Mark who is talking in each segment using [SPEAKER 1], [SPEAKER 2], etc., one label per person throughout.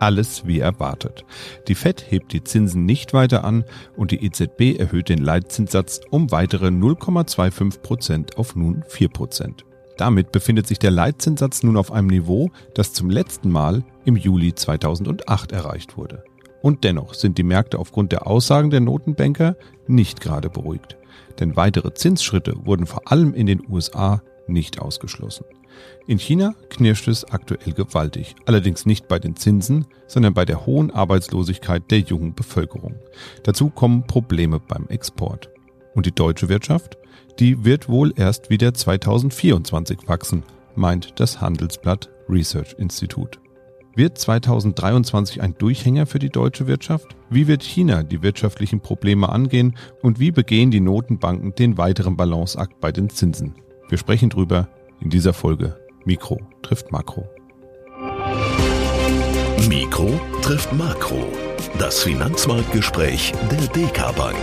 [SPEAKER 1] alles wie erwartet. Die Fed hebt die Zinsen nicht weiter an und die EZB erhöht den Leitzinssatz um weitere 0,25 Prozent auf nun 4 Prozent. Damit befindet sich der Leitzinssatz nun auf einem Niveau, das zum letzten Mal im Juli 2008 erreicht wurde. Und dennoch sind die Märkte aufgrund der Aussagen der Notenbanker nicht gerade beruhigt. Denn weitere Zinsschritte wurden vor allem in den USA nicht ausgeschlossen. In China knirscht es aktuell gewaltig, allerdings nicht bei den Zinsen, sondern bei der hohen Arbeitslosigkeit der jungen Bevölkerung. Dazu kommen Probleme beim Export. Und die deutsche Wirtschaft? Die wird wohl erst wieder 2024 wachsen, meint das Handelsblatt Research Institute. Wird 2023 ein Durchhänger für die deutsche Wirtschaft? Wie wird China die wirtschaftlichen Probleme angehen und wie begehen die Notenbanken den weiteren Balanceakt bei den Zinsen? Wir sprechen drüber in dieser Folge. Mikro trifft Makro.
[SPEAKER 2] Mikro trifft Makro. Das Finanzmarktgespräch der DK Bank.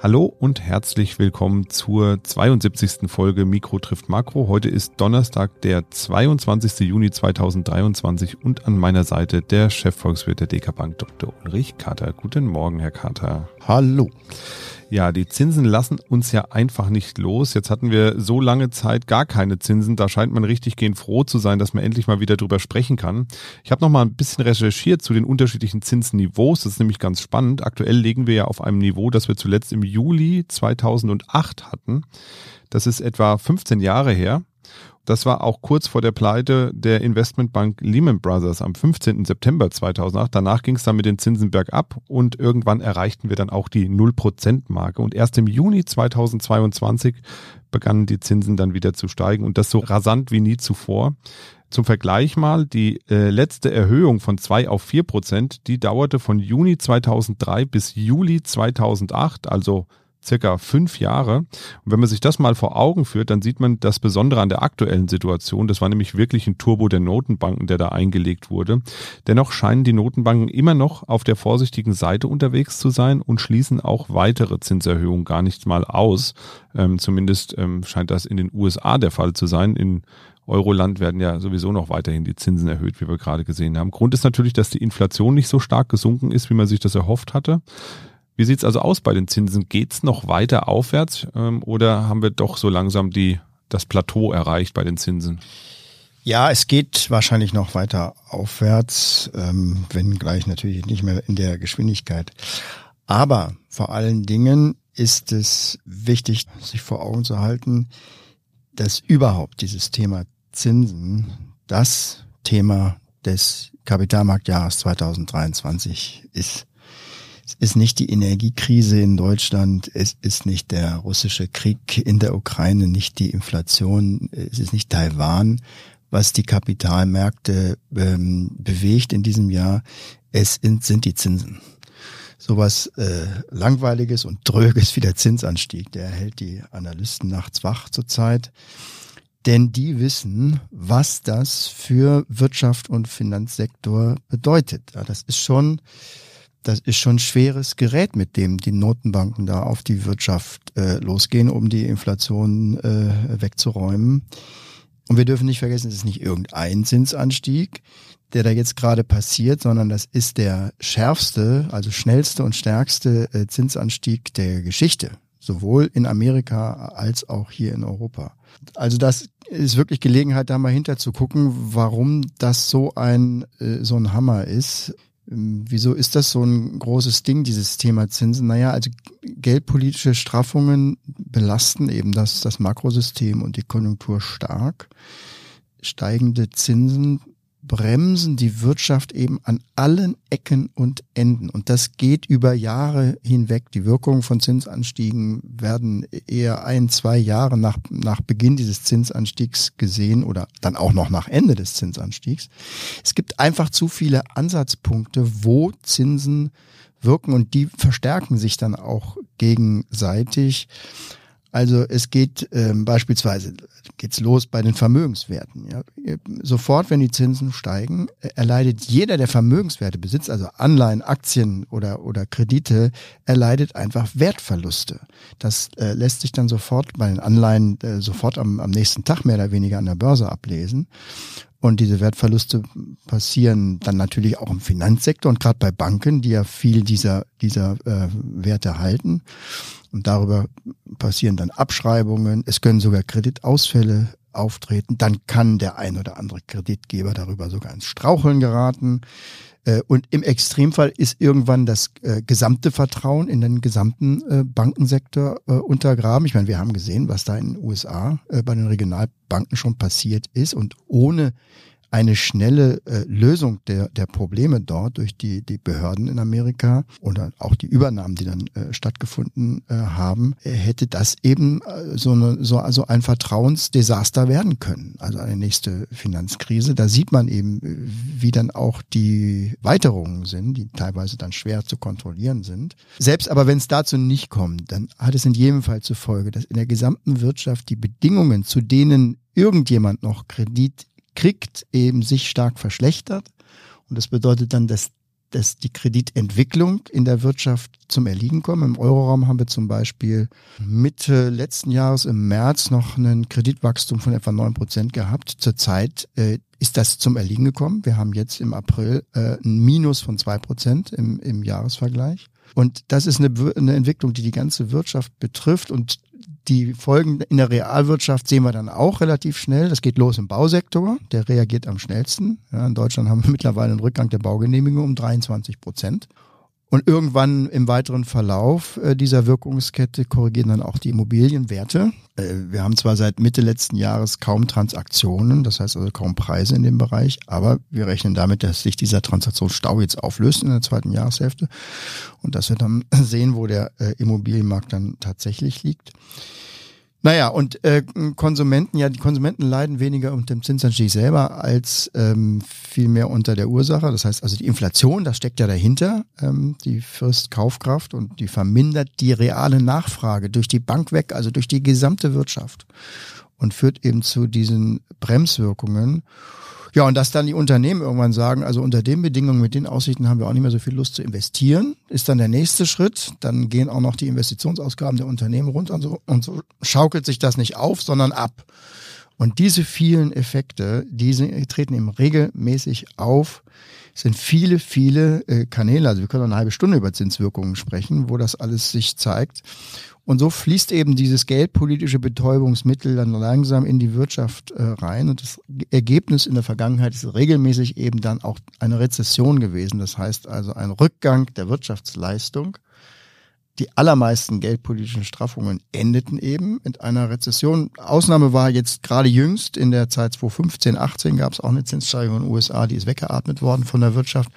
[SPEAKER 1] Hallo und herzlich willkommen zur 72. Folge Mikro trifft Makro. Heute ist Donnerstag, der 22. Juni 2023 und an meiner Seite der Chefvolkswirt der DK Bank, Dr. Ulrich Kater. Guten Morgen, Herr Kater.
[SPEAKER 3] Hallo.
[SPEAKER 1] Ja, die Zinsen lassen uns ja einfach nicht los. Jetzt hatten wir so lange Zeit gar keine Zinsen. Da scheint man richtig gehend froh zu sein, dass man endlich mal wieder drüber sprechen kann. Ich habe noch mal ein bisschen recherchiert zu den unterschiedlichen Zinsniveaus. Das ist nämlich ganz spannend. Aktuell legen wir ja auf einem Niveau, das wir zuletzt im Juli 2008 hatten. Das ist etwa 15 Jahre her. Das war auch kurz vor der Pleite der Investmentbank Lehman Brothers am 15. September 2008. Danach ging es dann mit den Zinsen bergab und irgendwann erreichten wir dann auch die 0%-Marke. Und erst im Juni 2022 begannen die Zinsen dann wieder zu steigen und das so rasant wie nie zuvor. Zum Vergleich mal, die äh, letzte Erhöhung von 2 auf 4 Prozent, die dauerte von Juni 2003 bis Juli 2008, also circa fünf Jahre. Und wenn man sich das mal vor Augen führt, dann sieht man das Besondere an der aktuellen Situation. Das war nämlich wirklich ein Turbo der Notenbanken, der da eingelegt wurde. Dennoch scheinen die Notenbanken immer noch auf der vorsichtigen Seite unterwegs zu sein und schließen auch weitere Zinserhöhungen gar nicht mal aus. Ähm, zumindest ähm, scheint das in den USA der Fall zu sein. In Euroland werden ja sowieso noch weiterhin die Zinsen erhöht, wie wir gerade gesehen haben. Grund ist natürlich, dass die Inflation nicht so stark gesunken ist, wie man sich das erhofft hatte. Wie sieht's also aus bei den Zinsen? Geht's noch weiter aufwärts ähm, oder haben wir doch so langsam die, das Plateau erreicht bei den Zinsen?
[SPEAKER 3] Ja, es geht wahrscheinlich noch weiter aufwärts, ähm, wenn gleich natürlich nicht mehr in der Geschwindigkeit. Aber vor allen Dingen ist es wichtig, sich vor Augen zu halten, dass überhaupt dieses Thema Zinsen das Thema des Kapitalmarktjahres 2023 ist. Es ist nicht die Energiekrise in Deutschland, es ist nicht der russische Krieg in der Ukraine, nicht die Inflation, es ist nicht Taiwan, was die Kapitalmärkte ähm, bewegt in diesem Jahr. Es sind, die Zinsen. Sowas äh, Langweiliges und Dröges wie der Zinsanstieg, der hält die Analysten nachts wach zurzeit. Denn die wissen, was das für Wirtschaft und Finanzsektor bedeutet. Ja, das ist schon das ist schon schweres Gerät, mit dem die Notenbanken da auf die Wirtschaft äh, losgehen, um die Inflation äh, wegzuräumen. Und wir dürfen nicht vergessen, es ist nicht irgendein Zinsanstieg, der da jetzt gerade passiert, sondern das ist der schärfste, also schnellste und stärkste äh, Zinsanstieg der Geschichte, sowohl in Amerika als auch hier in Europa. Also das ist wirklich Gelegenheit, da mal hinter zu gucken, warum das so ein äh, so ein Hammer ist. Ähm, wieso ist das so ein großes Ding, dieses Thema Zinsen? Naja, also geldpolitische Straffungen belasten eben das, das Makrosystem und die Konjunktur stark. Steigende Zinsen bremsen die Wirtschaft eben an allen Ecken und Enden. Und das geht über Jahre hinweg. Die Wirkungen von Zinsanstiegen werden eher ein, zwei Jahre nach, nach Beginn dieses Zinsanstiegs gesehen oder dann auch noch nach Ende des Zinsanstiegs. Es gibt einfach zu viele Ansatzpunkte, wo Zinsen wirken und die verstärken sich dann auch gegenseitig. Also es geht ähm, beispielsweise geht's los bei den Vermögenswerten. Ja. Sofort, wenn die Zinsen steigen, erleidet jeder, der Vermögenswerte besitzt, also Anleihen, Aktien oder oder Kredite, erleidet einfach Wertverluste. Das äh, lässt sich dann sofort bei den Anleihen äh, sofort am, am nächsten Tag mehr oder weniger an der Börse ablesen. Und diese Wertverluste passieren dann natürlich auch im Finanzsektor und gerade bei Banken, die ja viel dieser, dieser äh, Werte halten. Und darüber passieren dann Abschreibungen. Es können sogar Kreditausfälle auftreten. Dann kann der ein oder andere Kreditgeber darüber sogar ins Straucheln geraten. Äh, und im Extremfall ist irgendwann das äh, gesamte Vertrauen in den gesamten äh, Bankensektor untergraben. Ich meine, wir haben gesehen, was da in den USA bei den Regionalbanken schon passiert ist. Und ohne eine schnelle äh, Lösung der, der Probleme dort durch die, die Behörden in Amerika oder auch die Übernahmen, die dann äh, stattgefunden äh, haben, äh, hätte das eben äh, so, eine, so also ein Vertrauensdesaster werden können. Also eine nächste Finanzkrise. Da sieht man eben, wie dann auch die Weiterungen sind, die teilweise dann schwer zu kontrollieren sind. Selbst aber wenn es dazu nicht kommt, dann hat es in jedem Fall zur Folge, dass in der gesamten Wirtschaft die Bedingungen, zu denen irgendjemand noch Kredit kriegt, eben sich stark verschlechtert. Und das bedeutet dann, dass, dass die Kreditentwicklung in der Wirtschaft zum Erliegen kommt. Im Euroraum haben wir zum Beispiel Mitte letzten Jahres im März noch ein Kreditwachstum von etwa neun Prozent gehabt. Zurzeit äh, ist das zum Erliegen gekommen. Wir haben jetzt im April äh, ein Minus von zwei Prozent im, im Jahresvergleich. Und das ist eine, eine Entwicklung, die die ganze Wirtschaft betrifft und die Folgen in der Realwirtschaft sehen wir dann auch relativ schnell. Das geht los im Bausektor, der reagiert am schnellsten. Ja, in Deutschland haben wir mittlerweile einen Rückgang der Baugenehmigung um 23 Prozent. Und irgendwann im weiteren Verlauf äh, dieser Wirkungskette korrigieren dann auch die Immobilienwerte. Äh, wir haben zwar seit Mitte letzten Jahres kaum Transaktionen, das heißt also kaum Preise in dem Bereich, aber wir rechnen damit, dass sich dieser Transaktionsstau jetzt auflöst in der zweiten Jahreshälfte und dass wir dann sehen, wo der äh, Immobilienmarkt dann tatsächlich liegt. Naja, und äh, Konsumenten, ja, die Konsumenten leiden weniger unter dem Zinsanstieg selber als ähm, vielmehr unter der Ursache. Das heißt also die Inflation, das steckt ja dahinter, ähm, die frisst Kaufkraft und die vermindert die reale Nachfrage durch die Bank weg, also durch die gesamte Wirtschaft und führt eben zu diesen Bremswirkungen. Ja, und dass dann die Unternehmen irgendwann sagen, also unter den Bedingungen, mit den Aussichten haben wir auch nicht mehr so viel Lust zu investieren, ist dann der nächste Schritt. Dann gehen auch noch die Investitionsausgaben der Unternehmen runter und so, und so schaukelt sich das nicht auf, sondern ab. Und diese vielen Effekte, die treten eben regelmäßig auf, sind viele, viele äh, Kanäle. Also wir können eine halbe Stunde über Zinswirkungen sprechen, wo das alles sich zeigt. Und so fließt eben dieses geldpolitische Betäubungsmittel dann langsam in die Wirtschaft äh, rein. Und das Ergebnis in der Vergangenheit ist regelmäßig eben dann auch eine Rezession gewesen. Das heißt also ein Rückgang der Wirtschaftsleistung. Die allermeisten geldpolitischen Straffungen endeten eben mit einer Rezession. Ausnahme war jetzt gerade jüngst in der Zeit 2015, 18 gab es auch eine Zinssteigerung in den USA, die ist weggeatmet worden von der Wirtschaft.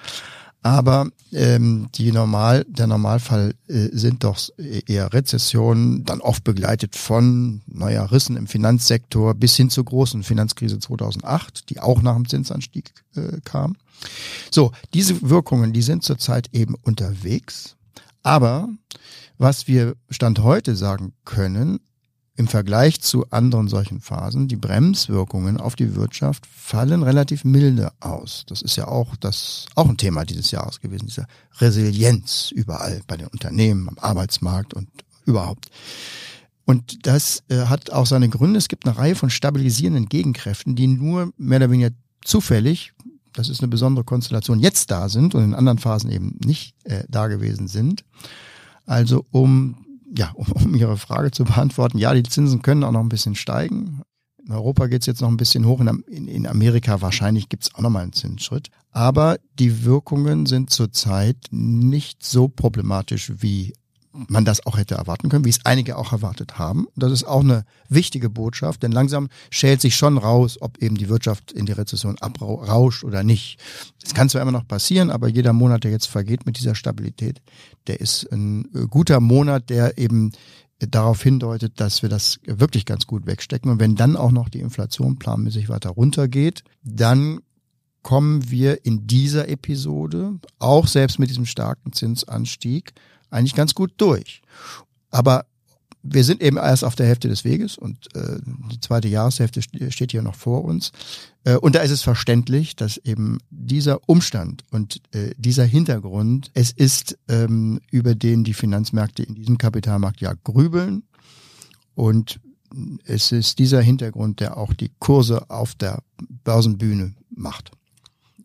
[SPEAKER 3] Aber ähm, die Normal, der Normalfall äh, sind doch eher Rezessionen, dann oft begleitet von neuer Rissen im Finanzsektor bis hin zur großen Finanzkrise 2008, die auch nach dem Zinsanstieg äh, kam. So, diese Wirkungen, die sind zurzeit eben unterwegs. Aber was wir Stand heute sagen können, im Vergleich zu anderen solchen Phasen, die Bremswirkungen auf die Wirtschaft fallen relativ milde aus. Das ist ja auch das, auch ein Thema dieses Jahres gewesen, diese Resilienz überall bei den Unternehmen, am Arbeitsmarkt und überhaupt. Und das äh, hat auch seine Gründe. Es gibt eine Reihe von stabilisierenden Gegenkräften, die nur mehr oder weniger zufällig, das ist eine besondere Konstellation, jetzt da sind und in anderen Phasen eben nicht äh, da gewesen sind. Also um ja, um, um Ihre Frage zu beantworten, ja, die Zinsen können auch noch ein bisschen steigen. In Europa geht es jetzt noch ein bisschen hoch, in, in Amerika wahrscheinlich gibt es auch noch mal einen Zinsschritt. Aber die Wirkungen sind zurzeit nicht so problematisch wie man das auch hätte erwarten können, wie es einige auch erwartet haben. Das ist auch eine wichtige Botschaft, denn langsam schält sich schon raus, ob eben die Wirtschaft in die Rezession abrauscht oder nicht. Das kann zwar immer noch passieren, aber jeder Monat, der jetzt vergeht mit dieser Stabilität, der ist ein guter Monat, der eben darauf hindeutet, dass wir das wirklich ganz gut wegstecken. Und wenn dann auch noch die Inflation planmäßig weiter runtergeht, dann kommen wir in dieser Episode, auch selbst mit diesem starken Zinsanstieg, eigentlich ganz gut durch. Aber wir sind eben erst auf der Hälfte des Weges und äh, die zweite Jahreshälfte steht hier noch vor uns. Äh, und da ist es verständlich, dass eben dieser Umstand und äh, dieser Hintergrund es ist, ähm, über den die Finanzmärkte in diesem Kapitalmarkt ja grübeln. Und es ist dieser Hintergrund, der auch die Kurse auf der Börsenbühne macht.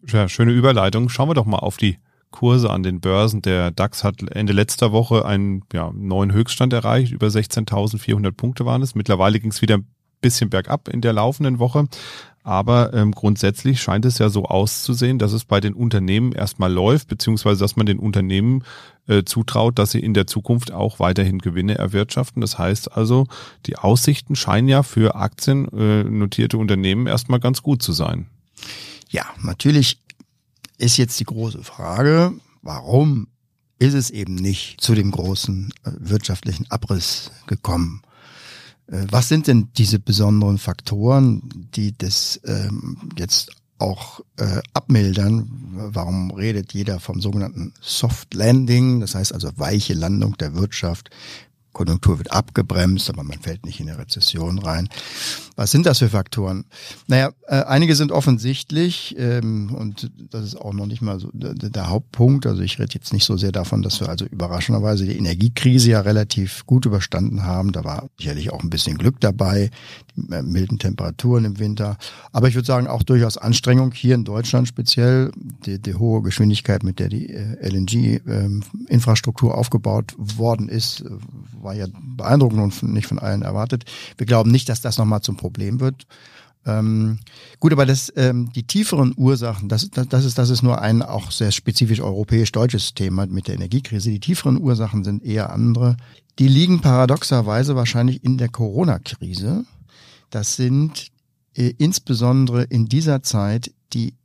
[SPEAKER 1] Ja, schöne Überleitung. Schauen wir doch mal auf die Kurse an den Börsen. Der DAX hat Ende letzter Woche einen ja, neuen Höchststand erreicht. Über 16.400 Punkte waren es. Mittlerweile ging es wieder ein bisschen bergab in der laufenden Woche. Aber ähm, grundsätzlich scheint es ja so auszusehen, dass es bei den Unternehmen erstmal läuft, beziehungsweise dass man den Unternehmen äh, zutraut, dass sie in der Zukunft auch weiterhin Gewinne erwirtschaften. Das heißt also, die Aussichten scheinen ja für Aktien äh, Unternehmen erstmal ganz gut zu sein.
[SPEAKER 3] Ja, natürlich ist jetzt die große Frage, warum ist es eben nicht zu dem großen äh, wirtschaftlichen Abriss gekommen? Äh, was sind denn diese besonderen Faktoren, die das ähm, jetzt auch äh, abmildern? Warum redet jeder vom sogenannten Soft Landing, das heißt also weiche Landung der Wirtschaft? Konjunktur wird abgebremst, aber man fällt nicht in eine Rezession rein. Was sind das für Faktoren? Naja, äh, einige sind offensichtlich ähm, und das ist auch noch nicht mal so der, der Hauptpunkt. Also ich rede jetzt nicht so sehr davon, dass wir also überraschenderweise die Energiekrise ja relativ gut überstanden haben. Da war sicherlich auch ein bisschen Glück dabei, die äh, milden Temperaturen im Winter. Aber ich würde sagen auch durchaus Anstrengung hier in Deutschland speziell. Die, die hohe Geschwindigkeit, mit der die äh, LNG-Infrastruktur ähm, aufgebaut worden ist, äh, war ja beeindruckend und nicht von allen erwartet. Wir glauben nicht, dass das nochmal zum Problem wird. Ähm, gut, aber das, ähm, die tieferen Ursachen, das, das, das, ist, das ist nur ein auch sehr spezifisch europäisch-deutsches Thema mit der Energiekrise. Die tieferen Ursachen sind eher andere. Die liegen paradoxerweise wahrscheinlich in der Corona-Krise. Das sind äh, insbesondere in dieser Zeit die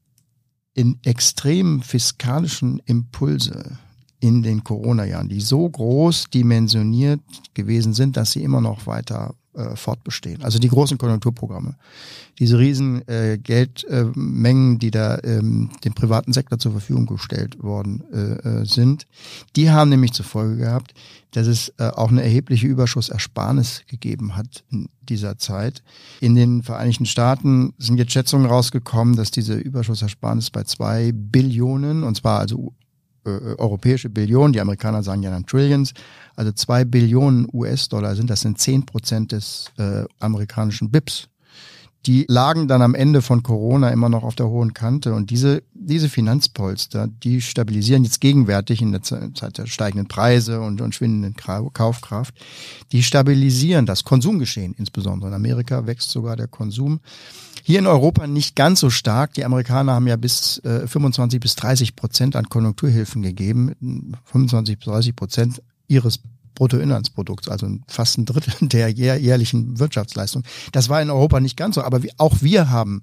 [SPEAKER 3] in extremen fiskalischen Impulse in den Corona-Jahren, die so groß dimensioniert gewesen sind, dass sie immer noch weiter äh, fortbestehen. Also die großen Konjunkturprogramme, diese riesen äh, Geldmengen, äh, die da ähm, dem privaten Sektor zur Verfügung gestellt worden äh, äh, sind, die haben nämlich zur Folge gehabt, dass es äh, auch eine erhebliche Überschussersparnis gegeben hat in dieser Zeit. In den Vereinigten Staaten sind jetzt Schätzungen rausgekommen, dass diese Überschussersparnis bei zwei Billionen, und zwar also äh, europäische Billionen, die Amerikaner sagen ja dann Trillions, also zwei Billionen US-Dollar sind, das sind zehn Prozent des äh, amerikanischen BIPs. Die lagen dann am Ende von Corona immer noch auf der hohen Kante und diese, diese Finanzpolster, die stabilisieren jetzt gegenwärtig in der Zeit der steigenden Preise und, und schwindenden Kaufkraft, die stabilisieren das Konsumgeschehen insbesondere. In Amerika wächst sogar der Konsum. Hier in Europa nicht ganz so stark. Die Amerikaner haben ja bis äh, 25 bis 30 Prozent an Konjunkturhilfen gegeben. 25 bis 30 Prozent ihres Bruttoinlandsprodukts, also fast ein Drittel der jährlichen Wirtschaftsleistung. Das war in Europa nicht ganz so, aber auch wir haben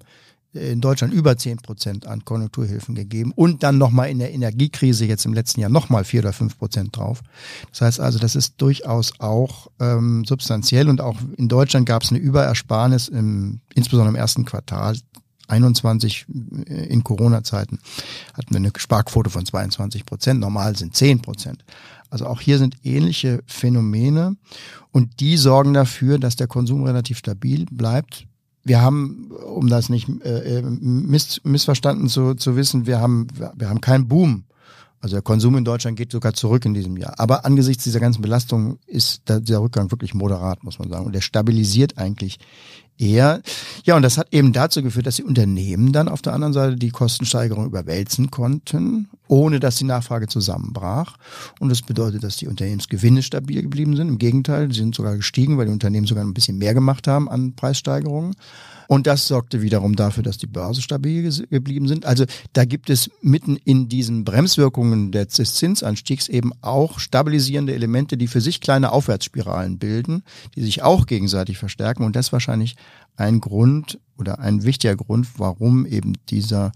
[SPEAKER 3] in Deutschland über zehn Prozent an Konjunkturhilfen gegeben und dann nochmal in der Energiekrise jetzt im letzten Jahr nochmal vier oder fünf Prozent drauf. Das heißt also, das ist durchaus auch ähm, substanziell und auch in Deutschland gab es eine Überersparnis, im, insbesondere im ersten Quartal 21 äh, in Corona-Zeiten hatten wir eine Sparquote von 22 Prozent. Normal sind 10 Prozent. Also auch hier sind ähnliche Phänomene und die sorgen dafür, dass der Konsum relativ stabil bleibt wir haben, um das nicht äh, äh, miss, missverstanden zu, zu wissen, wir haben, wir haben keinen Boom. Also der Konsum in Deutschland geht sogar zurück in diesem Jahr. Aber angesichts dieser ganzen Belastung ist der Rückgang wirklich moderat, muss man sagen. Und der stabilisiert eigentlich eher. Ja, und das hat eben dazu geführt, dass die Unternehmen dann auf der anderen Seite die Kostensteigerung überwälzen konnten, ohne dass die Nachfrage zusammenbrach. Und das bedeutet, dass die Unternehmensgewinne stabil geblieben sind. Im Gegenteil, sie sind sogar gestiegen, weil die Unternehmen sogar ein bisschen mehr gemacht haben an Preissteigerungen. Und das sorgte wiederum dafür, dass die Börse stabil geblieben sind. Also da gibt es mitten in diesen Bremswirkungen des Zinsanstiegs eben auch stabilisierende Elemente, die für sich kleine Aufwärtsspiralen bilden, die sich auch gegenseitig verstärken. Und das ist wahrscheinlich ein Grund oder ein wichtiger Grund, warum eben dieser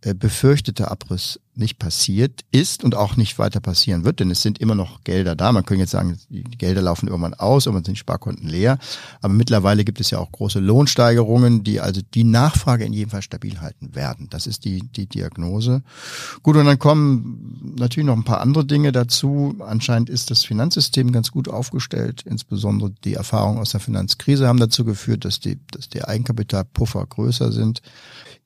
[SPEAKER 3] befürchtete Abriss nicht passiert ist und auch nicht weiter passieren wird, denn es sind immer noch Gelder da. Man könnte jetzt sagen, die Gelder laufen irgendwann aus, irgendwann sind Sparkonten leer. Aber mittlerweile gibt es ja auch große Lohnsteigerungen, die also die Nachfrage in jedem Fall stabil halten werden. Das ist die, die Diagnose. Gut, und dann kommen natürlich noch ein paar andere Dinge dazu. Anscheinend ist das Finanzsystem ganz gut aufgestellt. Insbesondere die Erfahrungen aus der Finanzkrise haben dazu geführt, dass die, dass die Eigenkapitalpuffer größer sind.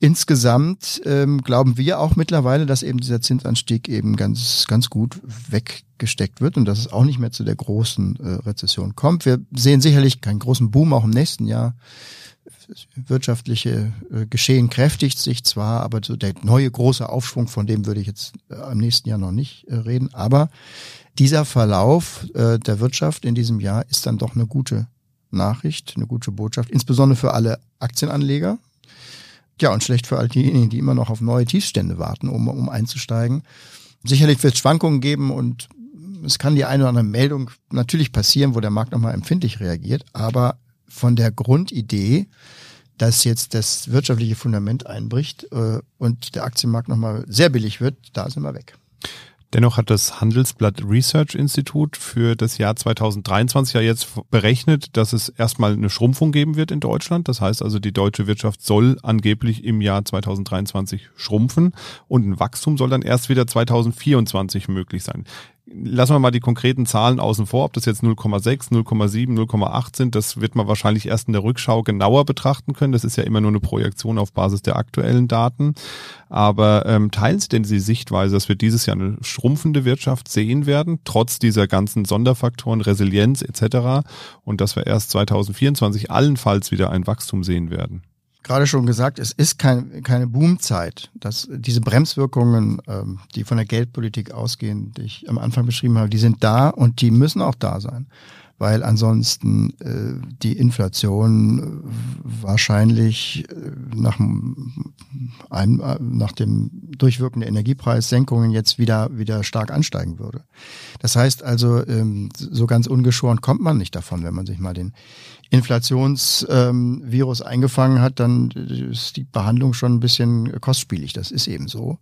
[SPEAKER 3] Insgesamt ähm, glauben wir auch mittlerweile, dass eben dieser Zinsanstieg eben ganz, ganz gut weggesteckt wird und dass es auch nicht mehr zu der großen äh, Rezession kommt. Wir sehen sicherlich keinen großen Boom auch im nächsten Jahr. Das wirtschaftliche äh, Geschehen kräftigt sich zwar, aber so der neue große Aufschwung, von dem würde ich jetzt äh, im nächsten Jahr noch nicht äh, reden. Aber dieser Verlauf äh, der Wirtschaft in diesem Jahr ist dann doch eine gute Nachricht, eine gute Botschaft, insbesondere für alle Aktienanleger. Ja, und schlecht für all diejenigen, die immer noch auf neue Tiefstände warten, um, um einzusteigen. Sicherlich wird es Schwankungen geben und es kann die eine oder andere Meldung natürlich passieren, wo der Markt nochmal empfindlich reagiert, aber von der Grundidee, dass jetzt das wirtschaftliche Fundament einbricht äh, und der Aktienmarkt nochmal sehr billig wird, da sind wir weg.
[SPEAKER 1] Dennoch hat das Handelsblatt Research Institute für das Jahr 2023 ja jetzt berechnet, dass es erstmal eine Schrumpfung geben wird in Deutschland. Das heißt also, die deutsche Wirtschaft soll angeblich im Jahr 2023 schrumpfen und ein Wachstum soll dann erst wieder 2024 möglich sein lassen wir mal die konkreten Zahlen außen vor, ob das jetzt 0,6, 0,7, 0,8 sind, das wird man wahrscheinlich erst in der Rückschau genauer betrachten können. Das ist ja immer nur eine Projektion auf Basis der aktuellen Daten. Aber ähm, teilen Sie denn die Sichtweise, dass wir dieses Jahr eine schrumpfende Wirtschaft sehen werden, trotz dieser ganzen Sonderfaktoren, Resilienz etc. und dass wir erst 2024 allenfalls wieder ein Wachstum sehen werden?
[SPEAKER 3] Gerade schon gesagt, es ist kein, keine Boomzeit. Dass diese Bremswirkungen, ähm, die von der Geldpolitik ausgehen, die ich am Anfang beschrieben habe, die sind da und die müssen auch da sein weil ansonsten äh, die Inflation wahrscheinlich äh, nach, einem, äh, nach dem Durchwirken der Energiepreissenkungen jetzt wieder, wieder stark ansteigen würde. Das heißt also, ähm, so ganz ungeschoren kommt man nicht davon, wenn man sich mal den Inflationsvirus ähm, eingefangen hat, dann ist die Behandlung schon ein bisschen kostspielig. Das ist eben so.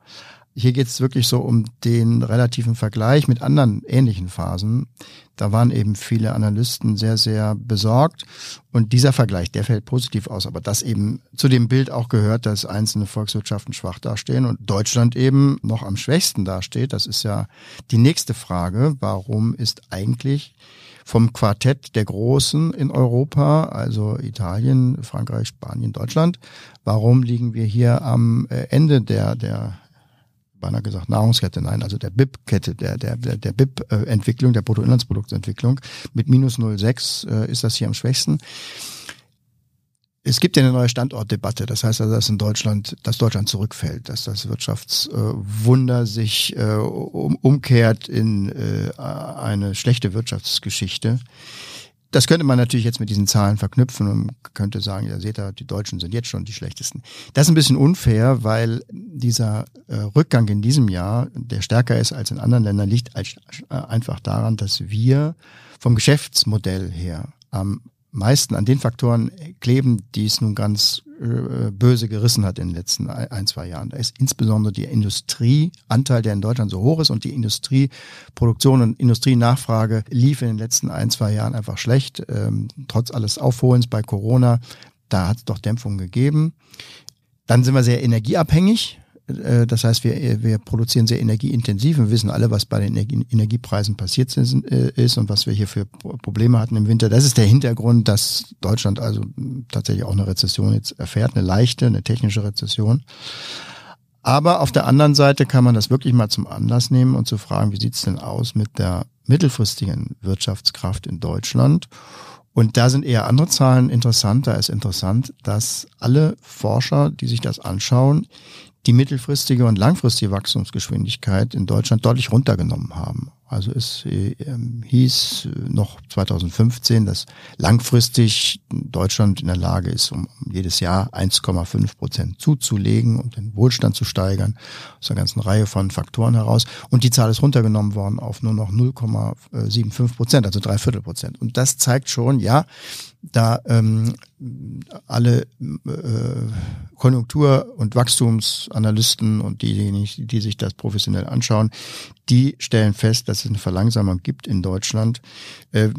[SPEAKER 3] Hier geht es wirklich so um den relativen Vergleich mit anderen ähnlichen Phasen. Da waren eben viele Analysten sehr, sehr besorgt. Und dieser Vergleich, der fällt positiv aus. Aber das eben zu dem Bild auch gehört, dass einzelne Volkswirtschaften schwach dastehen und Deutschland eben noch am schwächsten dasteht. Das ist ja die nächste Frage. Warum ist eigentlich vom Quartett der Großen in Europa, also Italien, Frankreich, Spanien, Deutschland, warum liegen wir hier am äh, Ende der, der beinahe gesagt Nahrungskette, nein, also der BIP-Kette, der, der, der, BIP-Entwicklung, der Bruttoinlandsproduktsentwicklung. Mit minus 0,6 äh, ist das hier am schwächsten. Es gibt ja eine neue Standortdebatte. Das heißt also, dass in Deutschland, dass Deutschland zurückfällt, dass das Wirtschaftswunder sich äh, um, umkehrt in äh, eine schlechte Wirtschaftsgeschichte. Das könnte man natürlich jetzt mit diesen Zahlen verknüpfen und könnte sagen, ja seht ihr, die Deutschen sind jetzt schon die schlechtesten. Das ist ein bisschen unfair, weil dieser äh, Rückgang in diesem Jahr, der stärker ist als in anderen Ländern, liegt als, äh, einfach daran, dass wir vom Geschäftsmodell her am meisten an den Faktoren kleben, die es nun ganz äh, böse gerissen hat in den letzten ein, zwei Jahren. Da ist insbesondere der Industrieanteil, der in Deutschland so hoch ist und die Industrieproduktion und Industrienachfrage lief in den letzten ein, zwei Jahren einfach schlecht, ähm, trotz alles Aufholens bei Corona. Da hat es doch Dämpfung gegeben. Dann sind wir sehr energieabhängig. Äh, das heißt, wir, wir produzieren sehr energieintensiv und wissen alle, was bei den Energiepreisen passiert äh, ist und was wir hier für Probleme hatten im Winter. Das ist der Hintergrund, dass Deutschland also tatsächlich auch eine Rezession jetzt erfährt, eine leichte, eine technische Rezession. Aber auf der anderen Seite kann man das wirklich mal zum Anlass nehmen und zu fragen, wie sieht's denn aus mit der mittelfristigen Wirtschaftskraft in Deutschland? Und da sind eher andere Zahlen interessant. Da ist interessant, dass alle Forscher, die sich das anschauen, die mittelfristige und langfristige Wachstumsgeschwindigkeit in Deutschland deutlich runtergenommen haben. Also es äh, hieß noch 2015, dass langfristig Deutschland in der Lage ist, um jedes Jahr 1,5 Prozent zuzulegen und den Wohlstand zu steigern, aus einer ganzen Reihe von Faktoren heraus. Und die Zahl ist runtergenommen worden auf nur noch 0,75 Prozent, also drei Viertel Prozent. Und das zeigt schon, ja, da ähm, alle äh, Konjunktur- und Wachstumsanalysten und diejenigen, die sich das professionell anschauen, die stellen fest, dass es eine Verlangsamung gibt in Deutschland. Äh,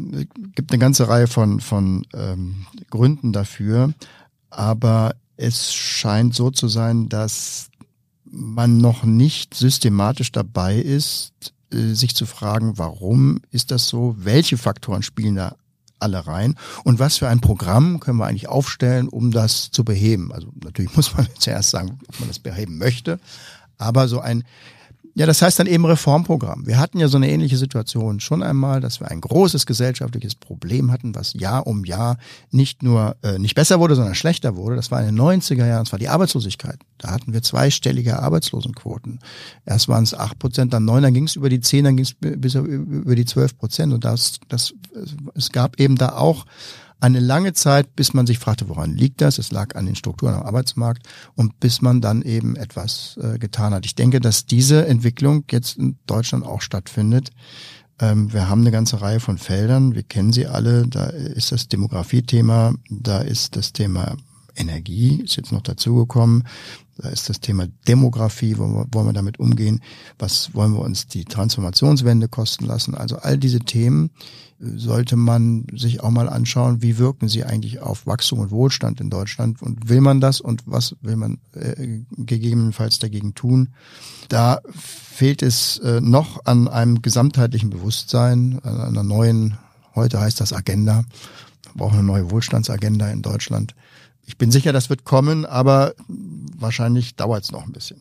[SPEAKER 3] gibt eine ganze Reihe von, von ähm, Gründen dafür, aber es scheint so zu sein, dass man noch nicht systematisch dabei ist, äh, sich zu fragen, warum ist das so? Welche Faktoren spielen da alle rein. Und was für ein Programm können wir eigentlich aufstellen, um das zu beheben? Also natürlich muss man zuerst sagen, ob man das beheben möchte. Aber so ein Ja, das heißt dann eben Reformprogramm. Wir hatten ja so eine ähnliche Situation schon einmal, dass wir ein großes gesellschaftliches Problem hatten, was Jahr um Jahr nicht nur äh, nicht besser wurde, sondern schlechter wurde. Das war in den 90er Jahren, das war die Arbeitslosigkeit. Da hatten wir zweistellige Arbeitslosenquoten. Erst waren es acht Prozent, dann neun, dann ging es über die zehn, dann ging es bis über die zwölf Prozent. Und das, das, es gab eben da auch eine lange Zeit, bis man sich fragte, woran liegt das? Es lag an den Strukturen am Arbeitsmarkt und bis man dann eben etwas äh, getan hat. Ich denke, dass diese Entwicklung jetzt in Deutschland auch stattfindet. Ähm, wir haben eine ganze Reihe von Feldern, wir kennen sie alle. Da ist das Demografiethema, da ist das Thema Energie, ist jetzt noch dazugekommen. Da ist das Thema Demografie, wollen wir damit umgehen? Was wollen wir uns die Transformationswende kosten lassen? Also all diese Themen sollte man sich auch mal anschauen, wie wirken sie eigentlich auf Wachstum und Wohlstand in Deutschland und will man das und was will man äh, gegebenenfalls dagegen tun. Da fehlt es äh, noch an einem gesamtheitlichen Bewusstsein, an einer neuen, heute heißt das Agenda. Brauchen eine neue Wohlstandsagenda in Deutschland. Ich bin sicher, das wird kommen, aber wahrscheinlich dauert es noch ein bisschen.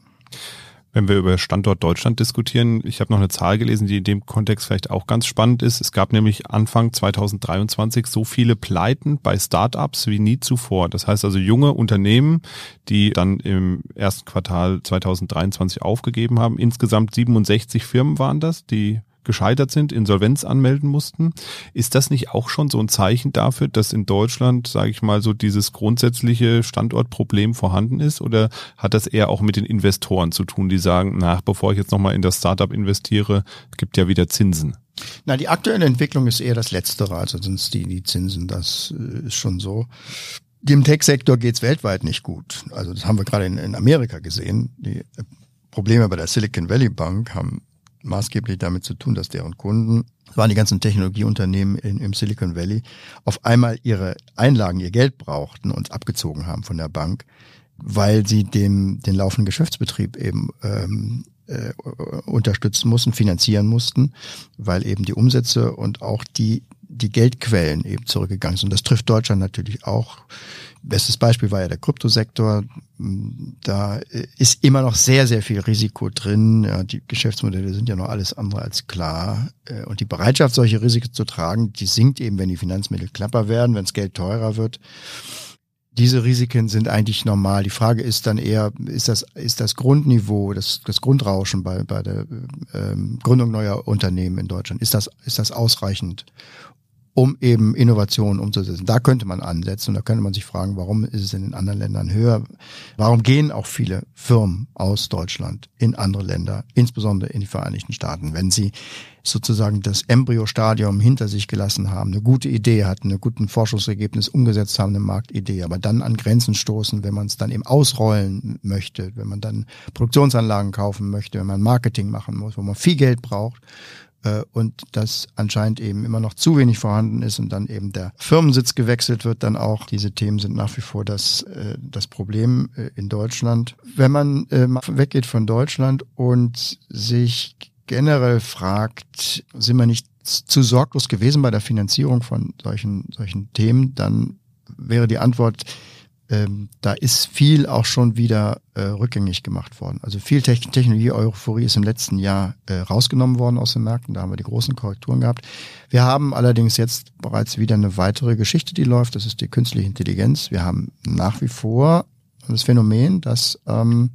[SPEAKER 1] Wenn wir über Standort Deutschland diskutieren, ich habe noch eine Zahl gelesen, die in dem Kontext vielleicht auch ganz spannend ist. Es gab nämlich Anfang 2023 so viele Pleiten bei Startups wie nie zuvor. Das heißt also junge Unternehmen, die dann im ersten Quartal 2023 aufgegeben haben. Insgesamt 67 Firmen waren das, die gescheitert sind, Insolvenz anmelden mussten. Ist das nicht auch schon so ein Zeichen dafür, dass in Deutschland, sage ich mal, so dieses grundsätzliche Standortproblem vorhanden ist? Oder hat das eher auch mit den Investoren zu tun, die sagen, nach, bevor ich jetzt nochmal in das Startup investiere, gibt ja wieder Zinsen?
[SPEAKER 3] Na, die aktuelle Entwicklung ist eher das Letztere, also sind die, die Zinsen, das äh, ist schon so. Dem Tech-Sektor geht's weltweit nicht gut. Also das haben wir gerade in, in Amerika gesehen. Die Probleme bei der Silicon Valley Bank haben maßgeblich damit zu tun, dass deren Kunden, das waren die ganzen Technologieunternehmen in, im Silicon Valley, auf einmal ihre Einlagen, ihr Geld brauchten und abgezogen haben von der Bank, weil sie dem, den laufenden Geschäftsbetrieb eben ähm, äh, unterstützen mussten, finanzieren mussten, weil eben die Umsätze und auch die, die Geldquellen eben zurückgegangen sind. Das trifft Deutschland natürlich auch. Bestes Beispiel war ja der Kryptosektor. Da ist immer noch sehr, sehr viel Risiko drin. Ja, die Geschäftsmodelle sind ja noch alles andere als klar. Äh, und die Bereitschaft, solche Risiken zu tragen, die sinkt eben, wenn die Finanzmittel knapper werden, wenn das Geld teurer wird. Diese Risiken sind eigentlich normal. Die Frage ist dann eher, ist das, ist das Grundniveau, das, das Grundrauschen bei, bei der ähm, Gründung neuer Unternehmen in Deutschland, ist das, ist das ausreichend? Um eben Innovationen umzusetzen. Da könnte man ansetzen und da könnte man sich fragen, warum ist es in den anderen Ländern höher? Warum gehen auch viele Firmen aus Deutschland in andere Länder, insbesondere in die Vereinigten Staaten, wenn sie sozusagen das Embryostadium hinter sich gelassen haben, eine gute Idee hatten, ein guten Forschungsergebnis umgesetzt haben, eine Marktidee, aber dann an Grenzen stoßen, wenn man es dann eben ausrollen möchte, wenn man dann Produktionsanlagen kaufen möchte, wenn man Marketing machen muss, wo man viel Geld braucht und das anscheinend eben immer noch zu wenig vorhanden ist und dann eben der Firmensitz gewechselt wird, dann auch. Diese Themen sind nach wie vor das, äh, das Problem äh, in Deutschland. Wenn man weggeht von Deutschland und sich generell fragt, sind wir nicht zu sorglos gewesen bei der Finanzierung von solchen, solchen Themen, dann wäre die Antwort, ähm, da ist viel auch schon wieder äh, rückgängig gemacht worden. Also viel Te Technologie-Euphorie ist im letzten Jahr äh, rausgenommen worden aus den Märkten. Da haben wir die großen Korrekturen gehabt. Wir haben allerdings jetzt bereits wieder eine weitere Geschichte, die läuft. Das ist die künstliche Intelligenz. Wir haben nach wie vor das Phänomen, dass ähm,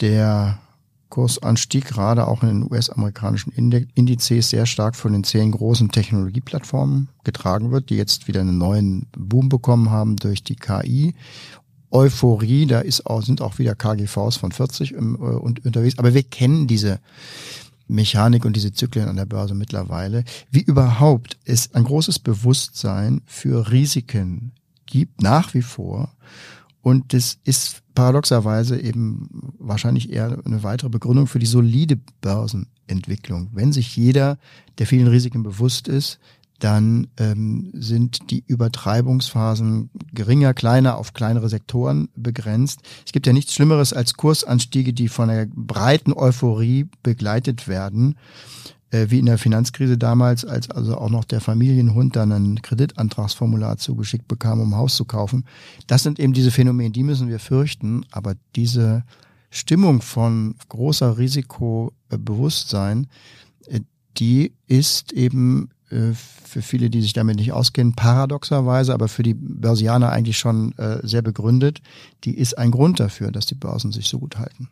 [SPEAKER 3] der Kursanstieg gerade auch in den US-amerikanischen Indizes sehr stark von den zehn großen Technologieplattformen getragen wird, die jetzt wieder einen neuen Boom bekommen haben durch die KI. Euphorie, da ist auch, sind auch wieder KGVs von 40 im, äh, und unterwegs. Aber wir kennen diese Mechanik und diese Zyklen an der Börse mittlerweile. Wie überhaupt es ein großes Bewusstsein für Risiken gibt, nach wie vor. Und das ist paradoxerweise eben wahrscheinlich eher eine weitere Begründung für die solide Börsenentwicklung. Wenn sich jeder der vielen Risiken bewusst ist, dann ähm, sind die Übertreibungsphasen geringer, kleiner auf kleinere Sektoren begrenzt. Es gibt ja nichts Schlimmeres als Kursanstiege, die von einer breiten Euphorie begleitet werden äh, wie in der Finanzkrise damals, als also auch noch der Familienhund dann ein Kreditantragsformular zugeschickt bekam, um ein Haus zu kaufen. Das sind eben diese Phänomene, die müssen wir fürchten, aber diese Stimmung von großer Risikobewusstsein, äh, die ist eben äh, für viele, die sich damit nicht auskennen, paradoxerweise, aber für die Börsianer eigentlich schon sehr begründet. Die ist ein Grund dafür, dass die Börsen sich so gut halten.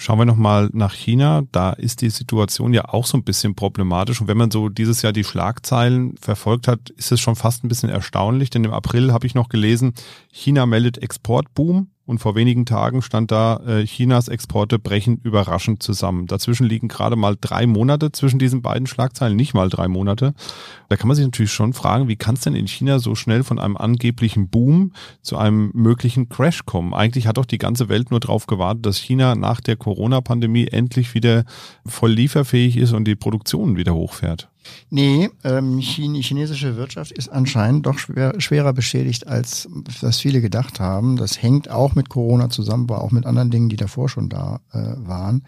[SPEAKER 1] Schauen wir nochmal nach China. Da ist die Situation ja auch so ein bisschen problematisch. Und wenn man so dieses Jahr die Schlagzeilen verfolgt hat, ist es schon fast ein bisschen erstaunlich. Denn im April habe ich noch gelesen, China meldet Exportboom. Und vor wenigen Tagen stand da, äh, Chinas Exporte brechen überraschend zusammen. Dazwischen liegen gerade mal drei Monate zwischen diesen beiden Schlagzeilen, nicht mal drei Monate. Da kann man sich natürlich schon fragen, wie kann es denn in China so schnell von einem angeblichen Boom zu einem möglichen Crash kommen? Eigentlich hat doch die ganze Welt nur darauf gewartet, dass China nach der Corona-Pandemie endlich wieder voll lieferfähig ist und die Produktion wieder hochfährt.
[SPEAKER 3] Nee, ähm, die chinesische Wirtschaft ist anscheinend doch schwer, schwerer beschädigt, als das viele gedacht haben. Das hängt auch mit Corona zusammen, aber auch mit anderen Dingen, die davor schon da äh, waren.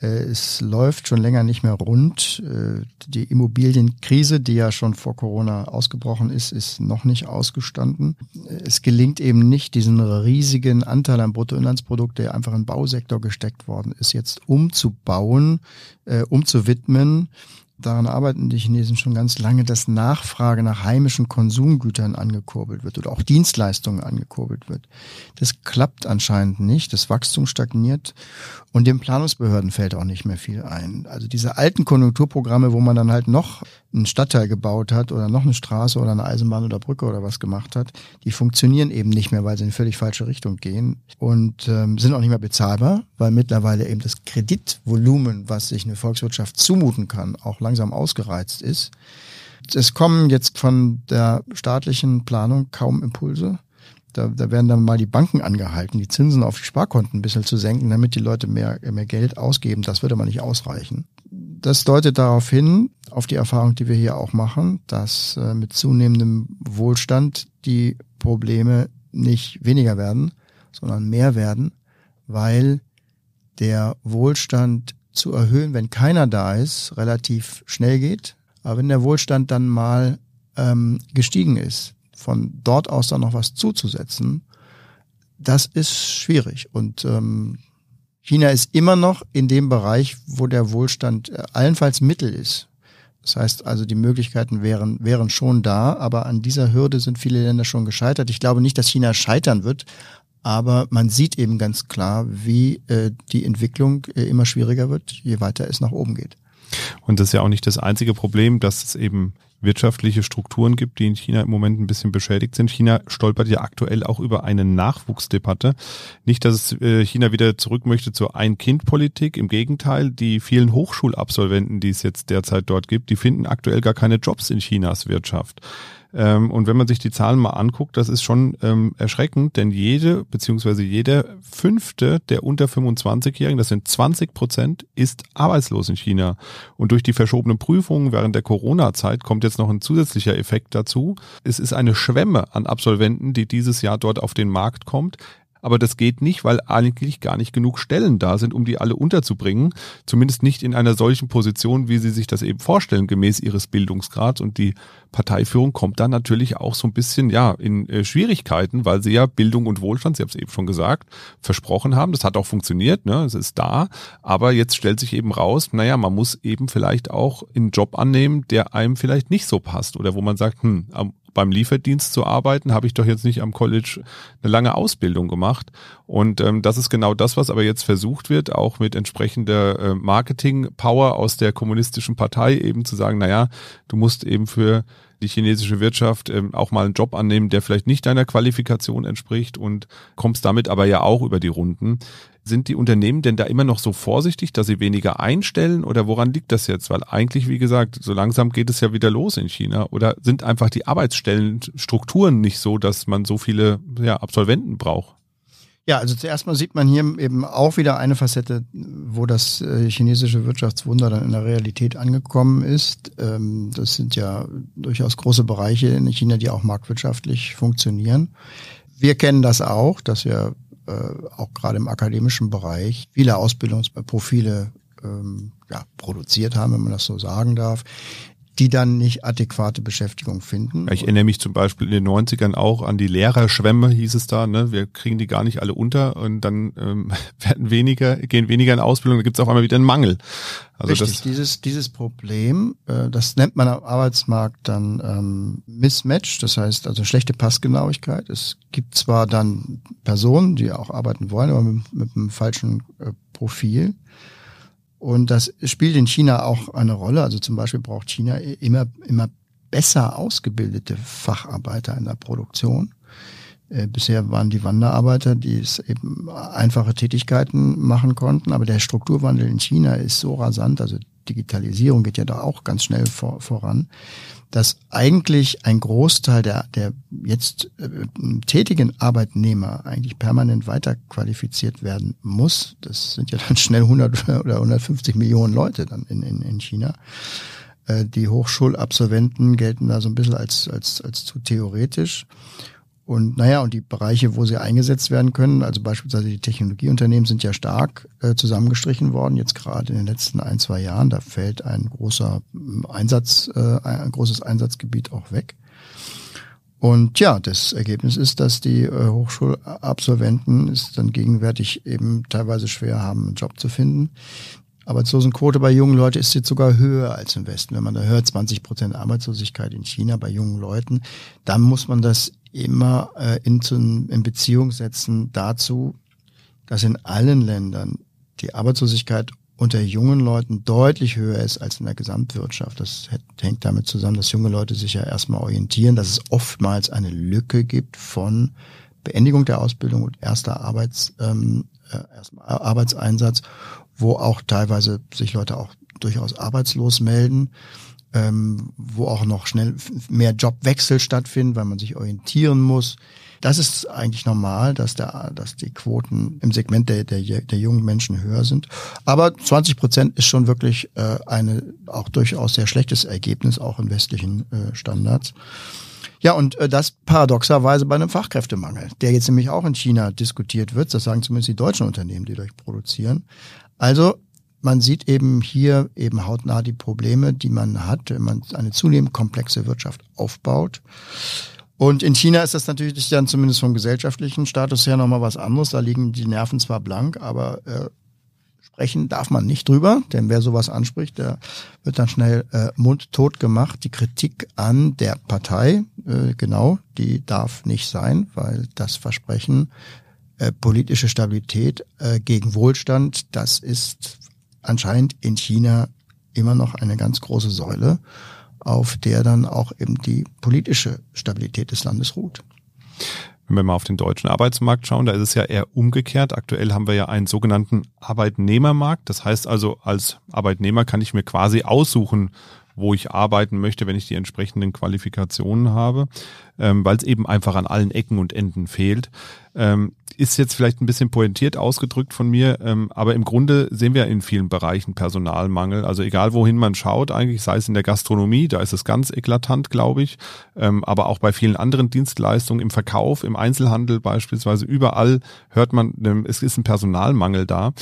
[SPEAKER 3] Äh, es läuft schon länger nicht mehr rund. Äh, die Immobilienkrise, die ja schon vor Corona ausgebrochen ist, ist noch nicht ausgestanden. Es gelingt eben nicht, diesen riesigen Anteil am Bruttoinlandsprodukt, der einfach im Bausektor gesteckt worden ist, jetzt umzubauen, äh, umzuwidmen daran arbeiten die Chinesen schon ganz lange, dass Nachfrage nach heimischen Konsumgütern angekurbelt wird oder auch Dienstleistungen angekurbelt wird. Das klappt anscheinend nicht. Das Wachstum stagniert und den Planungsbehörden fällt auch nicht mehr viel ein. Also diese alten Konjunkturprogramme, wo man dann halt noch einen Stadtteil gebaut hat oder noch eine Straße oder eine Eisenbahn oder Brücke oder was gemacht hat, die funktionieren eben nicht mehr, weil sie in völlig falsche Richtung gehen und ähm, sind auch nicht mehr bezahlbar, weil mittlerweile eben das Kreditvolumen, was sich eine Volkswirtschaft zumuten kann, auch langsam ausgereizt ist. Es kommen jetzt von der staatlichen Planung kaum Impulse. Da, da werden dann mal die Banken angehalten, die Zinsen auf die Sparkonten ein bisschen zu senken, damit die Leute mehr, mehr Geld ausgeben. Das würde aber nicht ausreichen. Das deutet darauf hin, auf die Erfahrung, die wir hier auch machen, dass äh, mit zunehmendem Wohlstand die Probleme nicht weniger werden, sondern mehr werden, weil der Wohlstand zu erhöhen, wenn keiner da ist, relativ schnell geht. Aber wenn der Wohlstand dann mal ähm, gestiegen ist, von dort aus dann noch was zuzusetzen, das ist schwierig. Und ähm, China ist immer noch in dem Bereich, wo der Wohlstand äh, allenfalls Mittel ist. Das heißt also, die Möglichkeiten wären, wären schon da, aber an dieser Hürde sind viele Länder schon gescheitert. Ich glaube nicht, dass China scheitern wird, aber man sieht eben ganz klar, wie äh, die Entwicklung äh, immer schwieriger wird, je weiter es nach oben geht.
[SPEAKER 1] Und das ist ja auch nicht das einzige Problem, dass es eben wirtschaftliche Strukturen gibt, die in China im Moment ein bisschen beschädigt sind. China stolpert ja aktuell auch über eine Nachwuchsdebatte. Nicht, dass äh, China wieder zurück möchte zur Ein-Kind-Politik. Im Gegenteil, die vielen Hochschulabsolventen, die es jetzt derzeit dort gibt, die finden aktuell gar keine Jobs in Chinas Wirtschaft. Ähm, und wenn man sich die Zahlen mal anguckt, das ist schon ähm, erschreckend, denn jede beziehungsweise jeder fünfte der unter 25-Jährigen, das sind 20 Prozent, ist arbeitslos in China. Und durch die verschobenen Prüfungen während der Corona-Zeit kommt jetzt noch ein zusätzlicher Effekt dazu. Es ist eine Schwemme an Absolventen, die dieses Jahr dort auf den Markt kommt. Aber das geht nicht, weil eigentlich gar nicht genug Stellen da sind, um die alle unterzubringen. Zumindest nicht in einer solchen Position, wie sie sich das eben vorstellen, gemäß ihres Bildungsgrads. Und die Parteiführung kommt dann natürlich auch so ein bisschen, ja, in äh, Schwierigkeiten, weil sie ja Bildung und Wohlstand, Sie haben es eben schon gesagt, versprochen haben. Das hat auch funktioniert, ne? Es ist da. Aber jetzt stellt sich eben raus, naja, man muss eben vielleicht auch einen Job annehmen, der einem vielleicht nicht so passt oder wo man sagt, hm, beim Lieferdienst zu arbeiten, habe ich doch jetzt nicht am College eine lange Ausbildung gemacht. Und ähm, das ist genau das, was aber jetzt versucht wird, auch mit entsprechender äh, Marketing-Power aus der kommunistischen Partei eben zu sagen, naja, du musst eben für die chinesische Wirtschaft ähm, auch mal einen Job annehmen, der vielleicht nicht deiner Qualifikation entspricht und kommst damit aber ja auch über die Runden. Sind die Unternehmen denn da immer noch so vorsichtig, dass sie weniger einstellen oder woran liegt das jetzt? Weil eigentlich, wie gesagt, so langsam geht es ja wieder los in China oder sind einfach die Arbeitsstellenstrukturen nicht so, dass man so viele ja, Absolventen braucht?
[SPEAKER 3] Ja, also zuerst mal sieht man hier eben auch wieder eine Facette, wo das äh, chinesische Wirtschaftswunder dann in der Realität angekommen ist. Ähm, das sind ja durchaus große Bereiche in China, die auch marktwirtschaftlich funktionieren. Wir kennen das auch, dass wir äh, auch gerade im akademischen Bereich viele Ausbildungsprofile ähm, ja, produziert haben, wenn man das so sagen darf, die dann nicht adäquate Beschäftigung finden.
[SPEAKER 1] Ich erinnere mich zum Beispiel in den 90ern auch an die Lehrerschwämme, hieß es da. Ne? Wir kriegen die gar nicht alle unter und dann ähm, werden weniger, gehen weniger in Ausbildung, da gibt es auch einmal wieder einen Mangel.
[SPEAKER 3] Also Richtig, das, dieses, dieses Problem, äh, das nennt man am Arbeitsmarkt dann ähm, Mismatch, das heißt also schlechte Passgenauigkeit. Es gibt zwar dann Personen, die auch arbeiten wollen, aber mit, mit einem falschen äh, Profil. Und das spielt in China auch eine Rolle. Also zum Beispiel braucht China immer, immer besser ausgebildete Facharbeiter in der Produktion. Äh, bisher waren die Wanderarbeiter, die es eben einfache Tätigkeiten machen konnten, aber der Strukturwandel in China ist so rasant, also Digitalisierung geht ja da auch ganz schnell vor, voran, dass eigentlich ein Großteil der, der jetzt äh, tätigen Arbeitnehmer eigentlich permanent weiterqualifiziert werden muss. Das sind ja dann schnell 100 oder 150 Millionen Leute dann in, in, in China. Äh, die Hochschulabsolventen gelten da so ein bisschen als, als, als zu theoretisch. Und naja, und die Bereiche, wo sie eingesetzt werden können, also beispielsweise die Technologieunternehmen sind ja stark äh, zusammengestrichen worden, jetzt gerade in den letzten ein, zwei Jahren. Da fällt ein großer Einsatz, äh, ein großes Einsatzgebiet auch weg. Und ja, das Ergebnis ist, dass die äh, Hochschulabsolventen es dann gegenwärtig eben teilweise schwer haben, einen Job zu finden. Arbeitslosenquote bei jungen Leuten ist jetzt sogar höher als im Westen. Wenn man da hört, 20 Prozent Arbeitslosigkeit in China bei jungen Leuten, dann muss man das immer äh, in, in Beziehung setzen dazu, dass in allen Ländern die Arbeitslosigkeit unter jungen Leuten deutlich höher ist als in der Gesamtwirtschaft. Das hängt damit zusammen, dass junge Leute sich ja erstmal orientieren, dass es oftmals eine Lücke gibt von Beendigung der Ausbildung und erster Arbeits, ähm, äh, Arbeitseinsatz, wo auch teilweise sich Leute auch durchaus arbeitslos melden ähm, wo auch noch schnell mehr Jobwechsel stattfinden, weil man sich orientieren muss. Das ist eigentlich normal, dass, der, dass die Quoten im Segment der, der, der jungen Menschen höher sind. Aber 20 Prozent ist schon wirklich äh, eine auch durchaus sehr schlechtes Ergebnis, auch in westlichen äh, Standards. Ja, und äh, das paradoxerweise bei einem Fachkräftemangel, der jetzt nämlich auch in China diskutiert wird. Das sagen zumindest die deutschen Unternehmen, die dort produzieren. Also man sieht eben hier eben hautnah die Probleme, die man hat, wenn man eine zunehmend komplexe Wirtschaft aufbaut. Und in China ist das natürlich dann zumindest vom gesellschaftlichen Status her nochmal was anderes. Da liegen die Nerven zwar blank, aber äh, sprechen darf man nicht drüber, denn wer sowas anspricht, der wird dann schnell äh, mundtot gemacht. Die Kritik an der Partei, äh, genau, die darf nicht sein, weil das Versprechen äh, politische Stabilität äh, gegen Wohlstand, das ist anscheinend in China immer noch eine ganz große Säule, auf der dann auch eben die politische Stabilität des Landes ruht.
[SPEAKER 1] Wenn wir mal auf den deutschen Arbeitsmarkt schauen, da ist es ja eher umgekehrt. Aktuell haben wir ja einen sogenannten Arbeitnehmermarkt. Das heißt also, als Arbeitnehmer kann ich mir quasi aussuchen, wo ich arbeiten möchte, wenn ich die entsprechenden Qualifikationen habe, ähm, weil es eben einfach an allen Ecken und Enden fehlt. Ähm, ist jetzt vielleicht ein bisschen pointiert ausgedrückt von mir, ähm, aber im Grunde sehen wir in vielen Bereichen Personalmangel. Also egal wohin man schaut, eigentlich sei es in der Gastronomie, da ist es ganz eklatant, glaube ich, ähm, aber auch bei vielen anderen Dienstleistungen, im Verkauf, im Einzelhandel beispielsweise, überall hört man, ähm, es ist ein Personalmangel da.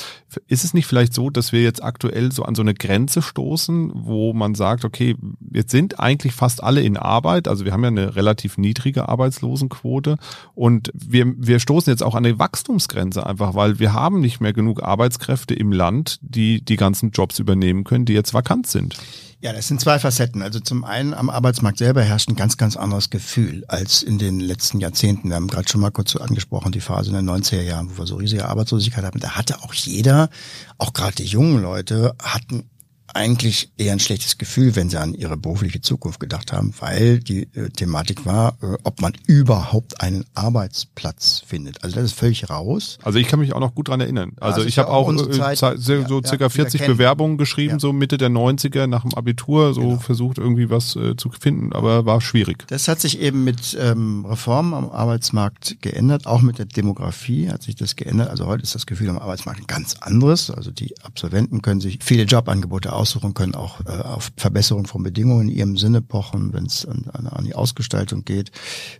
[SPEAKER 1] Ist es nicht vielleicht so, dass wir jetzt aktuell so an so eine Grenze stoßen, wo man sagt, okay, jetzt sind eigentlich fast alle in Arbeit, also wir haben ja eine relativ niedrige Arbeitslosenquote und wir, wir stoßen jetzt auch an eine Wachstumsgrenze einfach, weil wir haben nicht mehr genug Arbeitskräfte im Land, die die ganzen Jobs übernehmen können, die jetzt vakant sind.
[SPEAKER 3] Ja, das sind zwei Facetten. Also zum einen am Arbeitsmarkt selber herrscht ein ganz, ganz anderes Gefühl als in den letzten Jahrzehnten. Wir haben gerade schon mal kurz angesprochen, die Phase in den 90er Jahren, wo wir so riesige Arbeitslosigkeit hatten. Da hatte auch jeder, auch gerade die jungen Leute, hatten eigentlich eher ein schlechtes Gefühl, wenn sie an ihre berufliche Zukunft gedacht haben, weil die äh, Thematik war, äh, ob man überhaupt einen Arbeitsplatz findet. Also das ist völlig raus.
[SPEAKER 1] Also ich kann mich auch noch gut dran erinnern. Also, also ich habe auch äh, Zeit, so ja, circa ja, 40 Bewerbungen geschrieben, ja. so Mitte der 90er nach dem Abitur, so genau. versucht irgendwie was äh, zu finden, aber war schwierig.
[SPEAKER 3] Das hat sich eben mit ähm, Reformen am Arbeitsmarkt geändert, auch mit der Demografie hat sich das geändert. Also heute ist das Gefühl am Arbeitsmarkt ein ganz anderes. Also die Absolventen können sich viele Jobangebote aussuchen können, auch äh, auf Verbesserung von Bedingungen in ihrem Sinne pochen, wenn es an, an, die Ausgestaltung geht.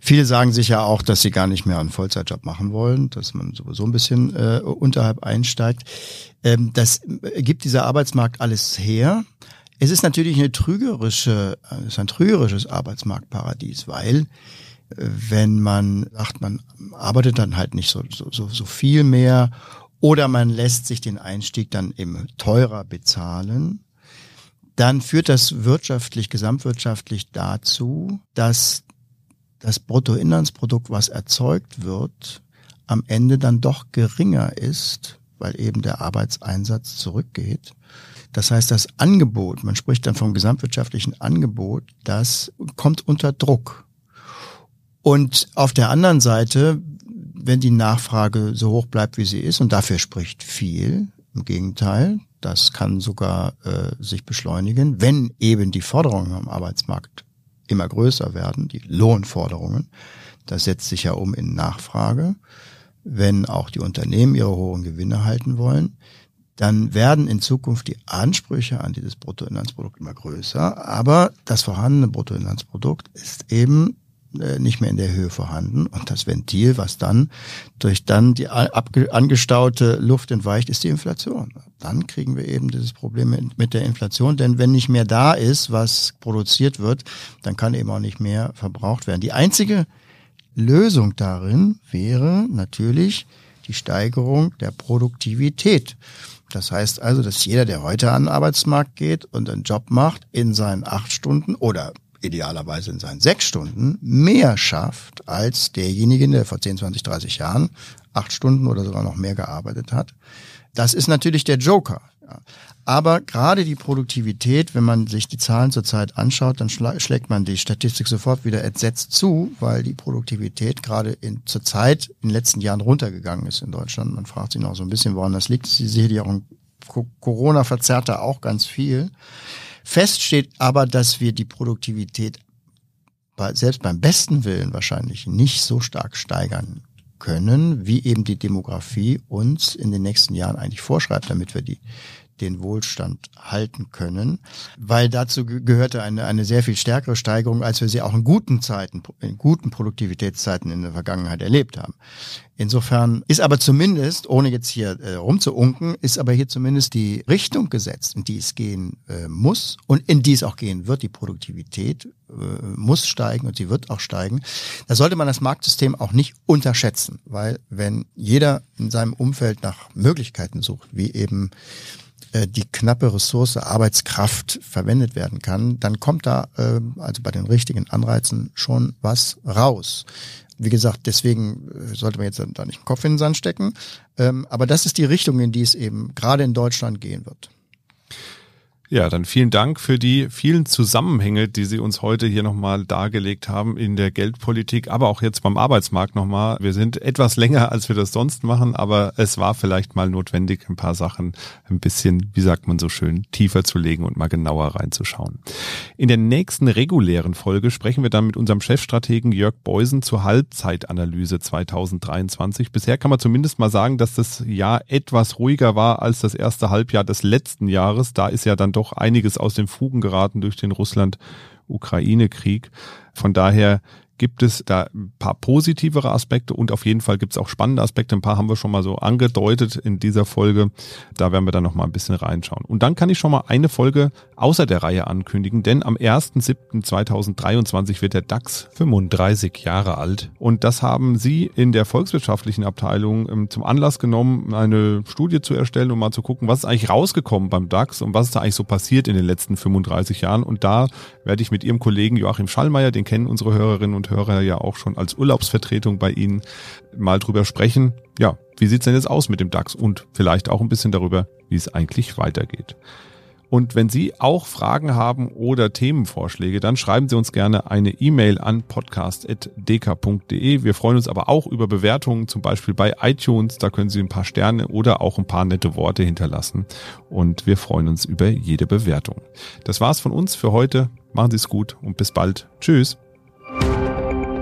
[SPEAKER 3] Viele sagen sich ja auch, dass sie gar nicht mehr einen Vollzeitjob machen wollen, dass man sowieso ein bisschen äh, unterhalb einsteigt. Ähm, das gibt dieser Arbeitsmarkt alles her. Es ist natürlich eine trügerische, es ist ein trügerisches Arbeitsmarktparadies, weil wenn man sagt, man arbeitet dann halt nicht so, so, so viel mehr oder man lässt sich den Einstieg dann eben teurer bezahlen, dann führt das wirtschaftlich, gesamtwirtschaftlich dazu, dass das Bruttoinlandsprodukt, was erzeugt wird, am Ende dann doch geringer ist, weil eben der Arbeitseinsatz zurückgeht. Das heißt, das Angebot, man spricht dann vom gesamtwirtschaftlichen Angebot, das kommt unter Druck. Und auf der anderen Seite, wenn die Nachfrage so hoch bleibt, wie sie ist, und dafür spricht viel, im Gegenteil, das kann sogar äh, sich beschleunigen, wenn eben die Forderungen am Arbeitsmarkt immer größer werden, die Lohnforderungen. Das setzt sich ja um in Nachfrage. Wenn auch die Unternehmen ihre hohen Gewinne halten wollen, dann werden in Zukunft die Ansprüche an dieses Bruttoinlandsprodukt immer größer. Aber das vorhandene Bruttoinlandsprodukt ist eben nicht mehr in der Höhe vorhanden. Und das Ventil, was dann durch dann die angestaute Luft entweicht, ist die Inflation. Dann kriegen wir eben dieses Problem mit der Inflation. Denn wenn nicht mehr da ist, was produziert wird, dann kann eben auch nicht mehr verbraucht werden. Die einzige Lösung darin wäre natürlich die Steigerung der Produktivität. Das heißt also, dass jeder, der heute an den Arbeitsmarkt geht und einen Job macht, in seinen acht Stunden oder idealerweise in seinen sechs Stunden mehr schafft als derjenige, der vor 10, 20, 30 Jahren acht Stunden oder sogar noch mehr gearbeitet hat. Das ist natürlich der Joker. Aber gerade die Produktivität, wenn man sich die Zahlen zurzeit anschaut, dann schlägt man die Statistik sofort wieder entsetzt zu, weil die Produktivität gerade in, zur Zeit in den letzten Jahren runtergegangen ist in Deutschland. Man fragt sich noch so ein bisschen, woran das liegt. Sie sehen ja auch Corona verzerrt da auch ganz viel. Fest steht aber, dass wir die Produktivität bei, selbst beim besten Willen wahrscheinlich nicht so stark steigern können, wie eben die Demografie uns in den nächsten Jahren eigentlich vorschreibt, damit wir die den Wohlstand halten können, weil dazu gehörte eine, eine sehr viel stärkere Steigerung, als wir sie auch in guten Zeiten, in guten Produktivitätszeiten in der Vergangenheit erlebt haben. Insofern ist aber zumindest, ohne jetzt hier äh, rumzuunken, ist aber hier zumindest die Richtung gesetzt, in die es gehen äh, muss und in die es auch gehen wird. Die Produktivität äh, muss steigen und sie wird auch steigen. Da sollte man das Marktsystem auch nicht unterschätzen, weil wenn jeder in seinem Umfeld nach Möglichkeiten sucht, wie eben äh, die knappe Ressource Arbeitskraft verwendet werden kann, dann kommt da äh, also bei den richtigen Anreizen schon was raus. Wie gesagt, deswegen äh, sollte man jetzt da nicht den Kopf in den Sand stecken. Ähm, aber das ist die Richtung, in die es eben gerade in Deutschland gehen wird.
[SPEAKER 1] Ja, dann vielen Dank für die vielen Zusammenhänge, die Sie uns heute hier nochmal dargelegt haben in der Geldpolitik, aber auch jetzt beim Arbeitsmarkt nochmal. Wir sind etwas länger, als wir das sonst machen, aber es war vielleicht mal notwendig, ein paar Sachen ein bisschen, wie sagt man so schön, tiefer zu legen und mal genauer reinzuschauen. In der nächsten regulären Folge sprechen wir dann mit unserem Chefstrategen Jörg Beusen zur Halbzeitanalyse 2023. Bisher kann man zumindest mal sagen, dass das Jahr etwas ruhiger war als das erste Halbjahr des letzten Jahres. Da ist ja dann einiges aus den Fugen geraten durch den Russland-Ukraine-Krieg. Von daher gibt es da ein paar positivere Aspekte und auf jeden Fall gibt es auch spannende Aspekte. Ein paar haben wir schon mal so angedeutet in dieser Folge. Da werden wir dann noch mal ein bisschen reinschauen. Und dann kann ich schon mal eine Folge außer der Reihe ankündigen, denn am 1.7.2023 wird der DAX 35 Jahre alt. Und das haben Sie in der volkswirtschaftlichen Abteilung ähm, zum Anlass genommen, eine Studie zu erstellen und mal zu gucken, was ist eigentlich rausgekommen beim DAX und was ist da eigentlich so passiert in den letzten 35 Jahren. Und da werde ich mit Ihrem Kollegen Joachim Schallmeier, den kennen unsere Hörerinnen Hörer ja auch schon als Urlaubsvertretung bei Ihnen mal drüber sprechen. Ja, wie sieht's denn jetzt aus mit dem DAX und vielleicht auch ein bisschen darüber, wie es eigentlich weitergeht. Und wenn Sie auch Fragen haben oder Themenvorschläge, dann schreiben Sie uns gerne eine E-Mail an podcast.dk.de. Wir freuen uns aber auch über Bewertungen, zum Beispiel bei iTunes. Da können Sie ein paar Sterne oder auch ein paar nette Worte hinterlassen. Und wir freuen uns über jede Bewertung. Das war's von uns für heute. Machen Sie es gut und bis bald. Tschüss.